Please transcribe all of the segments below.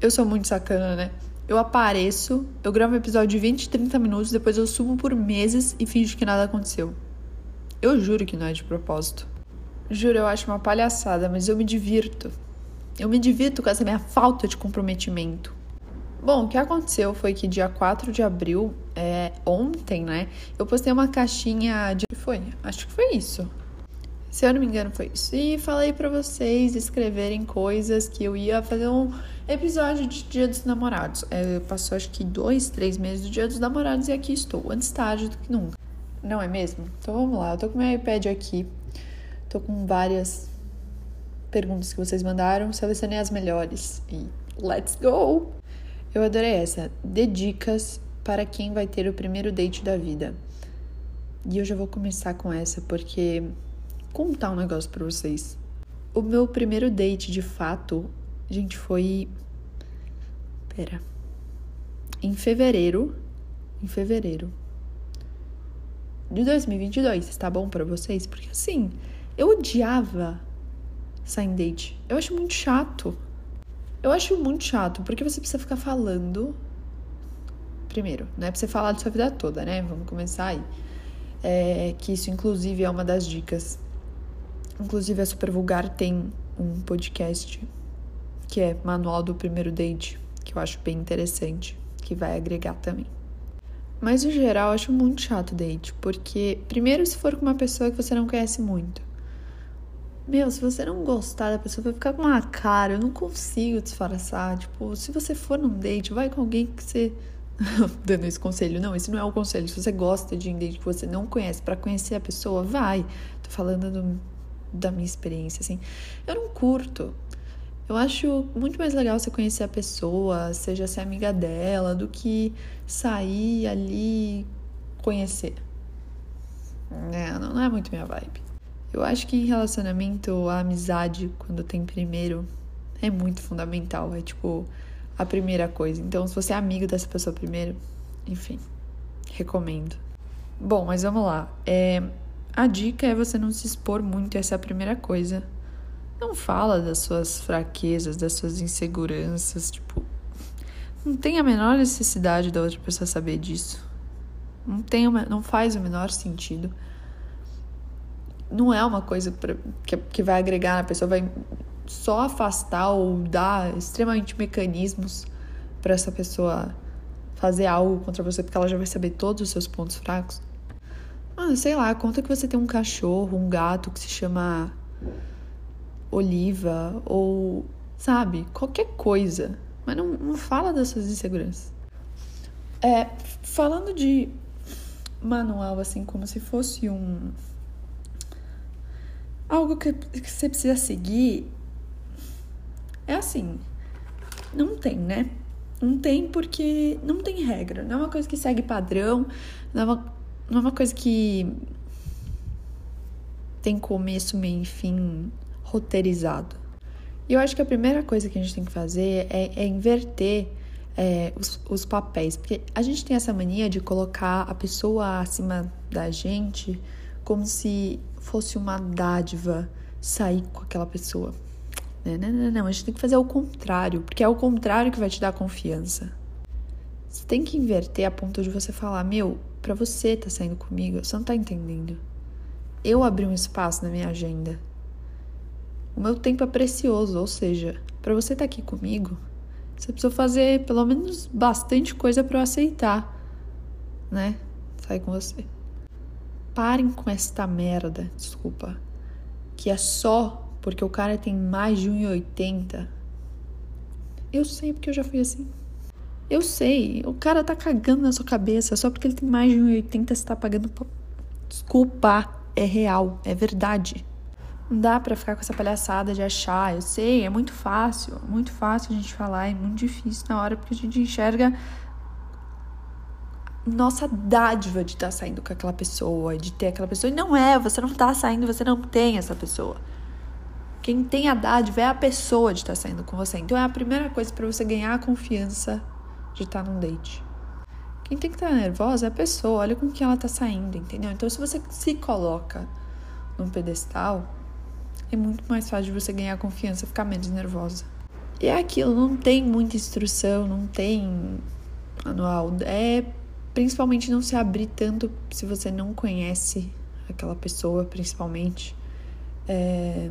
Eu sou muito sacana, né? Eu apareço, eu gravo um episódio de 20, 30 minutos, depois eu sumo por meses e finjo que nada aconteceu. Eu juro que não é de propósito. Juro, eu acho uma palhaçada, mas eu me divirto. Eu me divirto com essa minha falta de comprometimento. Bom, o que aconteceu foi que dia 4 de abril, é, ontem, né? Eu postei uma caixinha de. Foi? Acho que foi isso. Se eu não me engano, foi isso. E falei para vocês escreverem coisas que eu ia fazer um episódio de Dia dos Namorados. É, passou acho que dois, três meses do Dia dos Namorados e aqui estou, antes tarde do que nunca. Não é mesmo? Então vamos lá, eu tô com meu iPad aqui, tô com várias perguntas que vocês mandaram, selecionei as melhores e let's go! Eu adorei essa. Dê dicas para quem vai ter o primeiro date da vida. E eu já vou começar com essa porque contar um negócio para vocês. O meu primeiro date, de fato, gente, foi. Pera. Em fevereiro. Em fevereiro. De 2022, está bom para vocês? Porque assim, eu odiava em date. Eu acho muito chato. Eu acho muito chato, porque você precisa ficar falando. Primeiro, não é pra você falar de sua vida toda, né? Vamos começar aí. É, que isso, inclusive, é uma das dicas Inclusive, a Super Vulgar tem um podcast que é Manual do Primeiro Date, que eu acho bem interessante, que vai agregar também. Mas, no geral, eu acho muito chato date, porque, primeiro, se for com uma pessoa que você não conhece muito. Meu, se você não gostar da pessoa, vai ficar com uma cara, eu não consigo disfarçar. Tipo, se você for num date, vai com alguém que você. Dando esse conselho. Não, esse não é o conselho. Se você gosta de um date que você não conhece, para conhecer a pessoa, vai. Tô falando do da minha experiência, assim. Eu não curto. Eu acho muito mais legal você conhecer a pessoa, seja ser amiga dela, do que sair ali conhecer. É, não, é muito minha vibe. Eu acho que em relacionamento, a amizade, quando tem primeiro, é muito fundamental. É tipo a primeira coisa. Então, se você é amigo dessa pessoa primeiro, enfim, recomendo. Bom, mas vamos lá. É, a dica é você não se expor muito, essa é a primeira coisa. Não fala das suas fraquezas, das suas inseguranças, tipo, não tem a menor necessidade da outra pessoa saber disso. Não tem, uma, não faz o menor sentido. Não é uma coisa pra, que, que vai agregar na pessoa, vai só afastar ou dar extremamente mecanismos para essa pessoa fazer algo contra você, porque ela já vai saber todos os seus pontos fracos. Ah, sei lá, conta que você tem um cachorro, um gato que se chama Oliva, ou sabe, qualquer coisa. Mas não, não fala das suas inseguranças. É, falando de manual, assim, como se fosse um. Algo que, que você precisa seguir. É assim. Não tem, né? Não tem porque não tem regra. Não é uma coisa que segue padrão. Não é uma não é uma coisa que tem começo, meio e fim roteirizado. E eu acho que a primeira coisa que a gente tem que fazer é, é inverter é, os, os, papéis, porque a gente tem essa mania de colocar a pessoa acima da gente como se fosse uma dádiva sair com aquela pessoa. Não, não, não, não, a gente tem que fazer o contrário, porque é o contrário que vai te dar confiança. Você tem que inverter a ponto de você falar: Meu, para você tá saindo comigo, você não tá entendendo. Eu abri um espaço na minha agenda. O meu tempo é precioso, ou seja, para você estar tá aqui comigo, você precisa fazer pelo menos bastante coisa para eu aceitar, né? Sair com você. Parem com esta merda, desculpa, que é só porque o cara tem mais de 1,80. Eu sei porque eu já fui assim. Eu sei, o cara tá cagando na sua cabeça só porque ele tem mais de 1,80 você tá pagando. Desculpa, é real, é verdade. Não dá pra ficar com essa palhaçada de achar, eu sei, é muito fácil, muito fácil a gente falar, é muito difícil na hora porque a gente enxerga nossa dádiva de estar tá saindo com aquela pessoa, de ter aquela pessoa. E não é, você não tá saindo, você não tem essa pessoa. Quem tem a dádiva é a pessoa de estar tá saindo com você. Então é a primeira coisa para você ganhar a confiança de estar num date. Quem tem que estar nervosa é a pessoa, olha com quem ela tá saindo, entendeu? Então, se você se coloca num pedestal, é muito mais fácil de você ganhar confiança, ficar menos nervosa. E é aquilo, não tem muita instrução, não tem manual. É principalmente não se abrir tanto se você não conhece aquela pessoa, principalmente. É...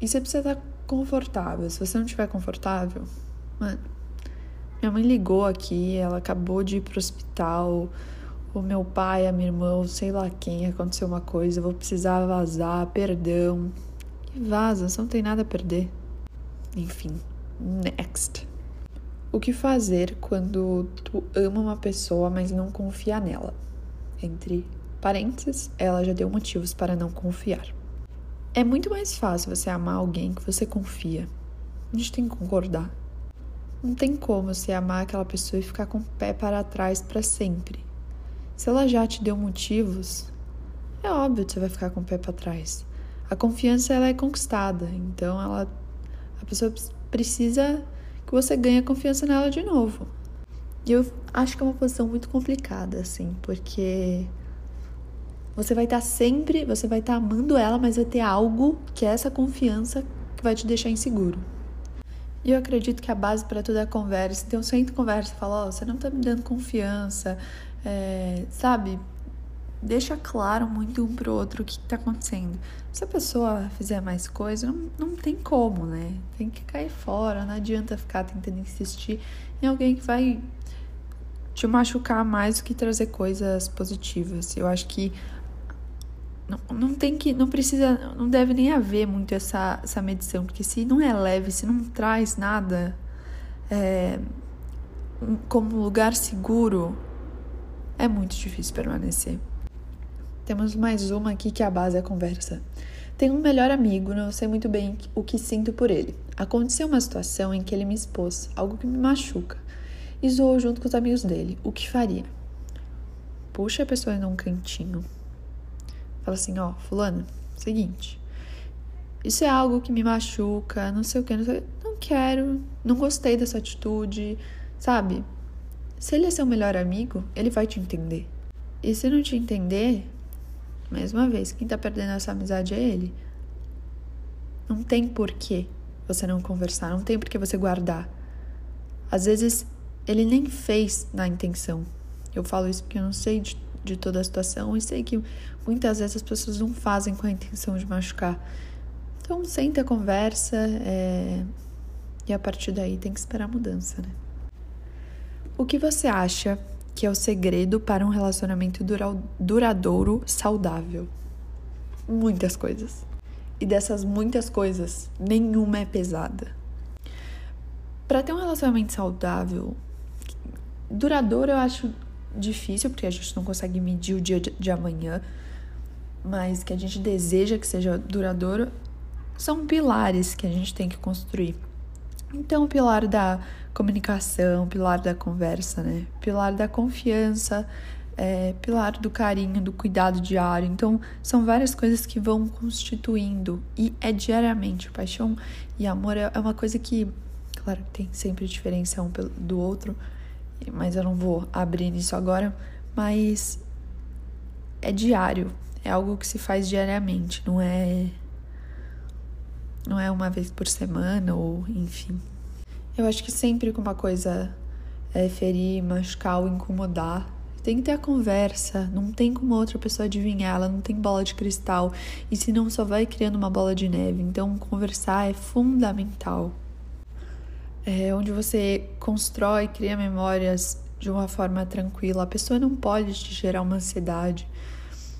E você precisa estar confortável. Se você não estiver confortável, mano. Minha mãe ligou aqui, ela acabou de ir pro hospital. O meu pai, a minha irmã, sei lá quem, aconteceu uma coisa, vou precisar vazar, perdão. E vaza, você não tem nada a perder. Enfim, next. O que fazer quando tu ama uma pessoa, mas não confia nela? Entre parênteses, ela já deu motivos para não confiar. É muito mais fácil você amar alguém que você confia. A gente tem que concordar. Não tem como você amar aquela pessoa e ficar com o pé para trás para sempre. Se ela já te deu motivos, é óbvio que você vai ficar com o pé para trás. A confiança ela é conquistada, então ela a pessoa precisa que você ganhe a confiança nela de novo. E eu acho que é uma posição muito complicada, assim, porque você vai estar tá sempre, você vai estar tá amando ela, mas vai ter algo que é essa confiança que vai te deixar inseguro. E eu acredito que a base para é a conversa. Então, senta conversa e fala: Ó, oh, você não tá me dando confiança, é, sabe? Deixa claro muito um pro outro o que tá acontecendo. Se a pessoa fizer mais coisa, não, não tem como, né? Tem que cair fora, não adianta ficar tentando insistir em alguém que vai te machucar mais do que trazer coisas positivas. Eu acho que não, não tem que, não precisa, não deve nem haver muito essa, essa medição, porque se não é leve, se não traz nada é, como lugar seguro, é muito difícil permanecer. Temos mais uma aqui que a base é a conversa. Tenho um melhor amigo, não sei muito bem o que sinto por ele. Aconteceu uma situação em que ele me expôs, algo que me machuca, e zoou junto com os amigos dele. O que faria? Puxa a pessoa em um cantinho, Fala assim, ó, fulano, seguinte. Isso é algo que me machuca, não sei o que, não, sei, não quero, não gostei dessa atitude, sabe? Se ele é seu melhor amigo, ele vai te entender. E se não te entender, mais uma vez, quem tá perdendo essa amizade é ele. Não tem porquê você não conversar, não tem porquê você guardar. Às vezes ele nem fez na intenção. Eu falo isso porque eu não sei de de toda a situação e sei que muitas vezes as pessoas não fazem com a intenção de machucar. Então, senta, conversa é... e a partir daí tem que esperar a mudança, né? O que você acha que é o segredo para um relacionamento dura... duradouro, saudável? Muitas coisas. E dessas muitas coisas, nenhuma é pesada. Para ter um relacionamento saudável, duradouro, eu acho difícil, porque a gente não consegue medir o dia de amanhã, mas que a gente deseja que seja duradouro, são pilares que a gente tem que construir. Então, o pilar da comunicação, pilar da conversa, né? Pilar da confiança, é, pilar do carinho, do cuidado diário. Então, são várias coisas que vão constituindo e é diariamente. Paixão e amor é uma coisa que, claro, tem sempre diferença um do outro, mas eu não vou abrir nisso agora. Mas é diário, é algo que se faz diariamente, não é não é uma vez por semana ou enfim. Eu acho que sempre que uma coisa é ferir, machucar ou incomodar, tem que ter a conversa, não tem como outra pessoa adivinhar, ela não tem bola de cristal, e se não só vai criando uma bola de neve. Então, conversar é fundamental é, onde você constrói, cria memórias de uma forma tranquila. A pessoa não pode te gerar uma ansiedade.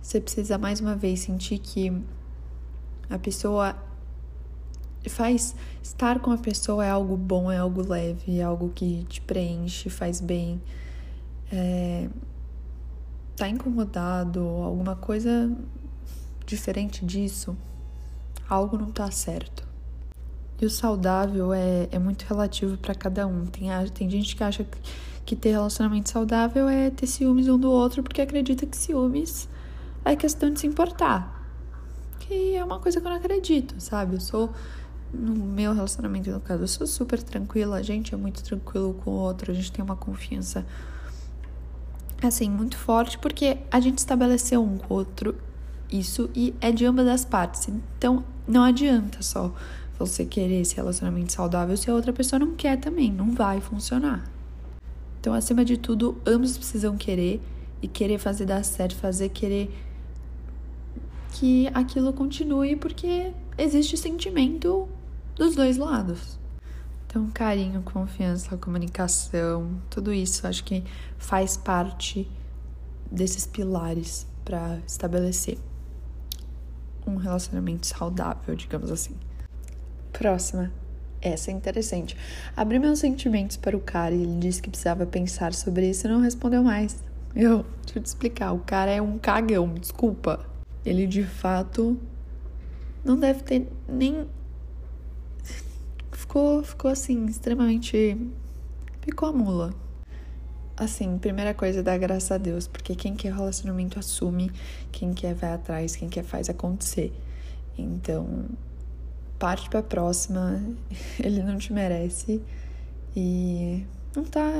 Você precisa mais uma vez sentir que a pessoa faz estar com a pessoa é algo bom, é algo leve, é algo que te preenche, faz bem. É, tá incomodado, alguma coisa diferente disso, algo não tá certo. E o saudável é, é muito relativo para cada um. Tem, tem gente que acha que ter relacionamento saudável é ter ciúmes um do outro porque acredita que ciúmes é questão de se importar. Que é uma coisa que eu não acredito, sabe? Eu sou, no meu relacionamento, no caso, eu sou super tranquila, a gente é muito tranquilo com o outro, a gente tem uma confiança, assim, muito forte porque a gente estabeleceu um com o outro isso e é de ambas as partes. Então, não adianta só você querer esse relacionamento saudável se a outra pessoa não quer também, não vai funcionar. Então, acima de tudo, ambos precisam querer e querer fazer dar certo, fazer querer que aquilo continue, porque existe sentimento dos dois lados. Então, carinho, confiança, comunicação, tudo isso acho que faz parte desses pilares para estabelecer um relacionamento saudável, digamos assim. Próxima. Essa é interessante. Abri meus sentimentos para o cara e ele disse que precisava pensar sobre isso e não respondeu mais. Eu, deixa eu te explicar, o cara é um cagão, desculpa. Ele de fato não deve ter nem. Ficou, ficou assim, extremamente. Ficou a mula. Assim, primeira coisa, dá graças a Deus, porque quem quer relacionamento assume, quem quer vai atrás, quem quer faz acontecer. Então, parte pra próxima, ele não te merece. E não tá.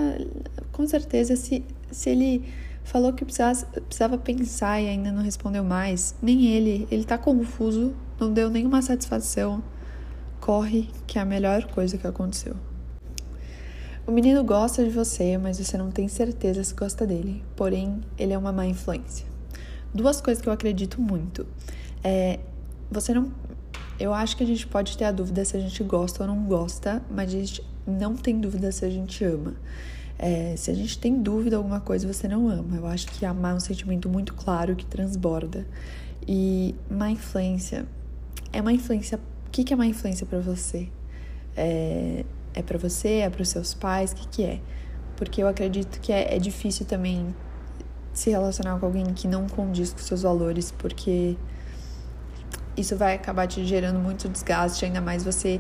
Com certeza, se, se ele falou que precisava, precisava pensar e ainda não respondeu mais, nem ele, ele tá confuso, não deu nenhuma satisfação. Corre, que é a melhor coisa que aconteceu. O menino gosta de você, mas você não tem certeza se gosta dele. Porém, ele é uma má influência. Duas coisas que eu acredito muito. É, você não. Eu acho que a gente pode ter a dúvida se a gente gosta ou não gosta, mas a gente não tem dúvida se a gente ama. É, se a gente tem dúvida alguma coisa, você não ama. Eu acho que amar é um sentimento muito claro que transborda. E má influência é uma influência. Que, que é má influência para você? É, é para você? É para os seus pais? O que, que é? Porque eu acredito que é, é difícil também se relacionar com alguém que não condiz com seus valores, porque isso vai acabar te gerando muito desgaste, ainda mais você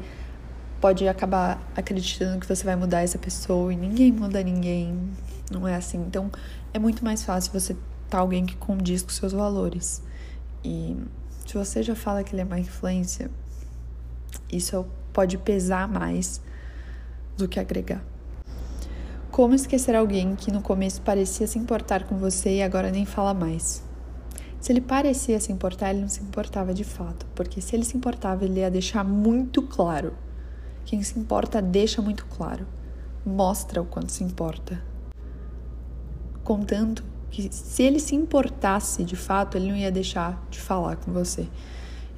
pode acabar acreditando que você vai mudar essa pessoa e ninguém muda ninguém, não é assim. Então é muito mais fácil você estar tá alguém que condiz com seus valores. E se você já fala que ele é má influência, isso pode pesar mais do que agregar. Como esquecer alguém que no começo parecia se importar com você e agora nem fala mais? Se ele parecia se importar, ele não se importava de fato, porque se ele se importava, ele ia deixar muito claro. Quem se importa deixa muito claro, mostra o quanto se importa. Contanto que se ele se importasse de fato, ele não ia deixar de falar com você.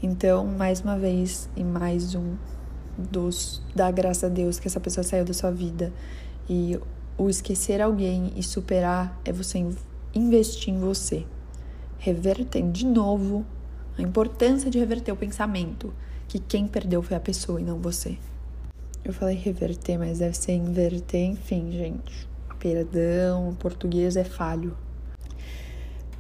Então, mais uma vez, e mais um dos dar graças a Deus que essa pessoa saiu da sua vida. E o esquecer alguém e superar é você investir em você. Reverter de novo a importância de reverter o pensamento que quem perdeu foi a pessoa e não você. Eu falei reverter, mas deve ser inverter, enfim, gente. Perdão, o português é falho.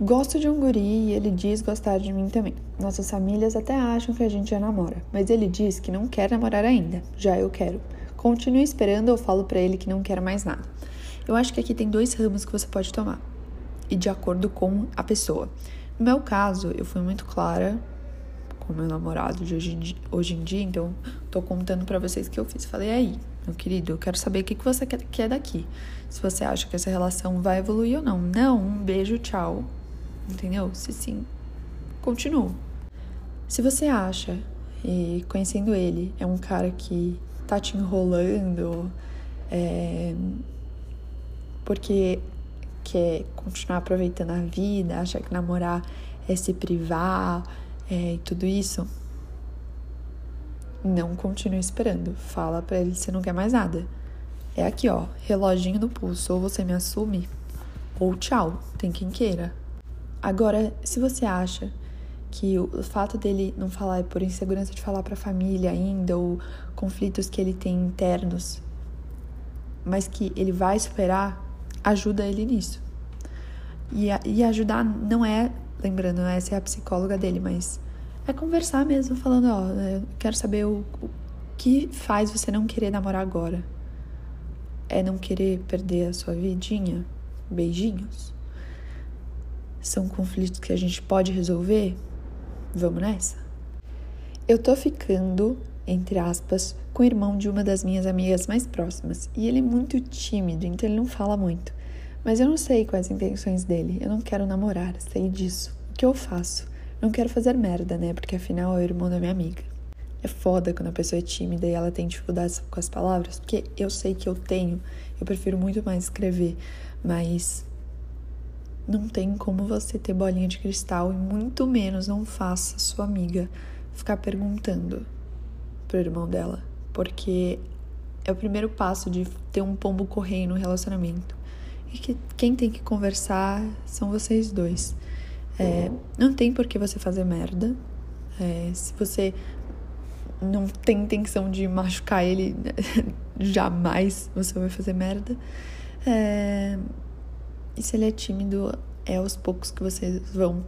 Gosto de um guri e ele diz gostar de mim também. Nossas famílias até acham que a gente já namora, mas ele diz que não quer namorar ainda. Já eu quero. Continue esperando ou falo para ele que não quero mais nada. Eu acho que aqui tem dois ramos que você pode tomar e de acordo com a pessoa. No meu caso, eu fui muito clara com meu namorado de hoje em dia, hoje em dia então tô contando para vocês o que eu fiz. Falei aí, meu querido, eu quero saber o que, que você quer daqui. Se você acha que essa relação vai evoluir ou não. Não, um beijo, tchau entendeu? Se sim, continuo. Se você acha, e conhecendo ele, é um cara que tá te enrolando, é, porque quer continuar aproveitando a vida, acha que namorar é se privar é, e tudo isso, não continue esperando. Fala para ele que você não quer mais nada. É aqui, ó, reloginho no pulso. Ou você me assume, ou tchau. Tem quem queira. Agora, se você acha que o fato dele não falar é por insegurança de falar para a família ainda ou conflitos que ele tem internos, mas que ele vai superar, ajuda ele nisso. E, e ajudar não é, lembrando, não é a psicóloga dele, mas é conversar mesmo, falando, ó, eu quero saber o, o que faz você não querer namorar agora. É não querer perder a sua vidinha? Beijinhos? São conflitos que a gente pode resolver? Vamos nessa? Eu tô ficando, entre aspas, com o irmão de uma das minhas amigas mais próximas e ele é muito tímido, então ele não fala muito. Mas eu não sei quais as intenções dele. Eu não quero namorar, sei disso. O que eu faço? Não quero fazer merda, né? Porque afinal é o irmão da minha amiga. é foda quando a pessoa é tímida e ela tem dificuldades com as palavras, porque eu sei que eu tenho, eu prefiro muito mais escrever, mas não tem como você ter bolinha de cristal e muito menos não faça sua amiga ficar perguntando pro irmão dela, porque é o primeiro passo de ter um pombo correio no relacionamento. E que quem tem que conversar são vocês dois. É, não tem por que você fazer merda. É, se você não tem intenção de machucar ele, jamais você vai fazer merda. É, e se ele é tímido, é aos poucos que vocês vão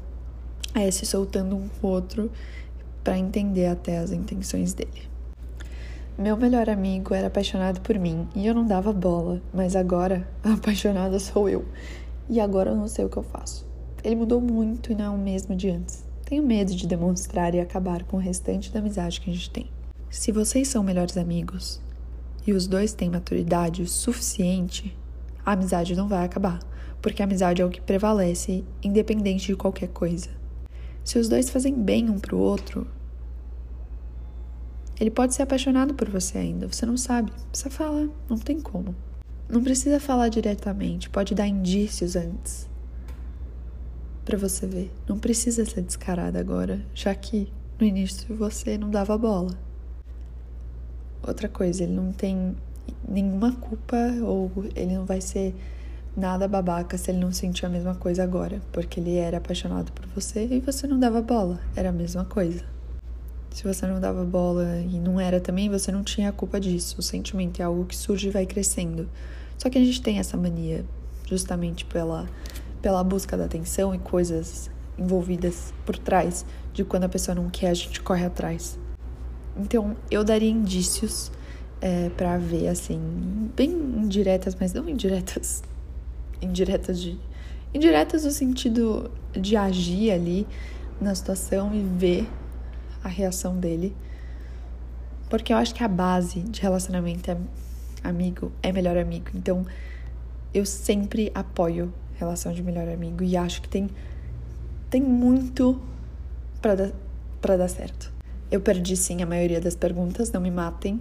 é, se soltando um com o outro para entender até as intenções dele. Meu melhor amigo era apaixonado por mim e eu não dava bola, mas agora a apaixonada sou eu. E agora eu não sei o que eu faço. Ele mudou muito e não é o mesmo de antes. Tenho medo de demonstrar e acabar com o restante da amizade que a gente tem. Se vocês são melhores amigos e os dois têm maturidade o suficiente, a amizade não vai acabar, porque a amizade é o que prevalece, independente de qualquer coisa. Se os dois fazem bem um pro outro, ele pode ser apaixonado por você ainda, você não sabe. Precisa falar, não tem como. Não precisa falar diretamente, pode dar indícios antes para você ver. Não precisa ser descarada agora, já que no início você não dava bola. Outra coisa, ele não tem nenhuma culpa ou ele não vai ser nada babaca se ele não sentir a mesma coisa agora, porque ele era apaixonado por você e você não dava bola, era a mesma coisa. Se você não dava bola e não era também, você não tinha a culpa disso. O sentimento é algo que surge e vai crescendo. Só que a gente tem essa mania, justamente pela pela busca da atenção e coisas envolvidas por trás de quando a pessoa não quer, a gente corre atrás. Então, eu daria indícios é, para ver, assim, bem indiretas, mas não indiretas. Indiretas de. Indiretas no sentido de agir ali na situação e ver a reação dele. Porque eu acho que a base de relacionamento é amigo, é melhor amigo. Então, eu sempre apoio relação de melhor amigo e acho que tem tem muito para dar para dar certo. Eu perdi sim a maioria das perguntas, não me matem,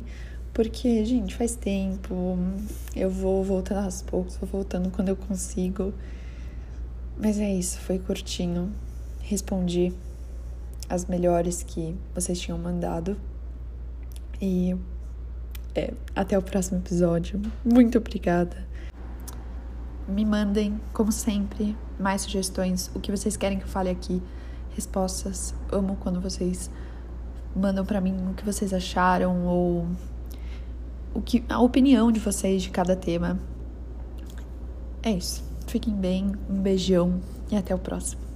porque gente, faz tempo, eu vou voltando aos poucos, vou voltando quando eu consigo. Mas é isso, foi curtinho. Respondi as melhores que vocês tinham mandado. E é, até o próximo episódio. Muito obrigada me mandem, como sempre, mais sugestões, o que vocês querem que eu fale aqui, respostas. Amo quando vocês mandam para mim o que vocês acharam ou o que a opinião de vocês de cada tema. É isso. Fiquem bem, um beijão e até o próximo.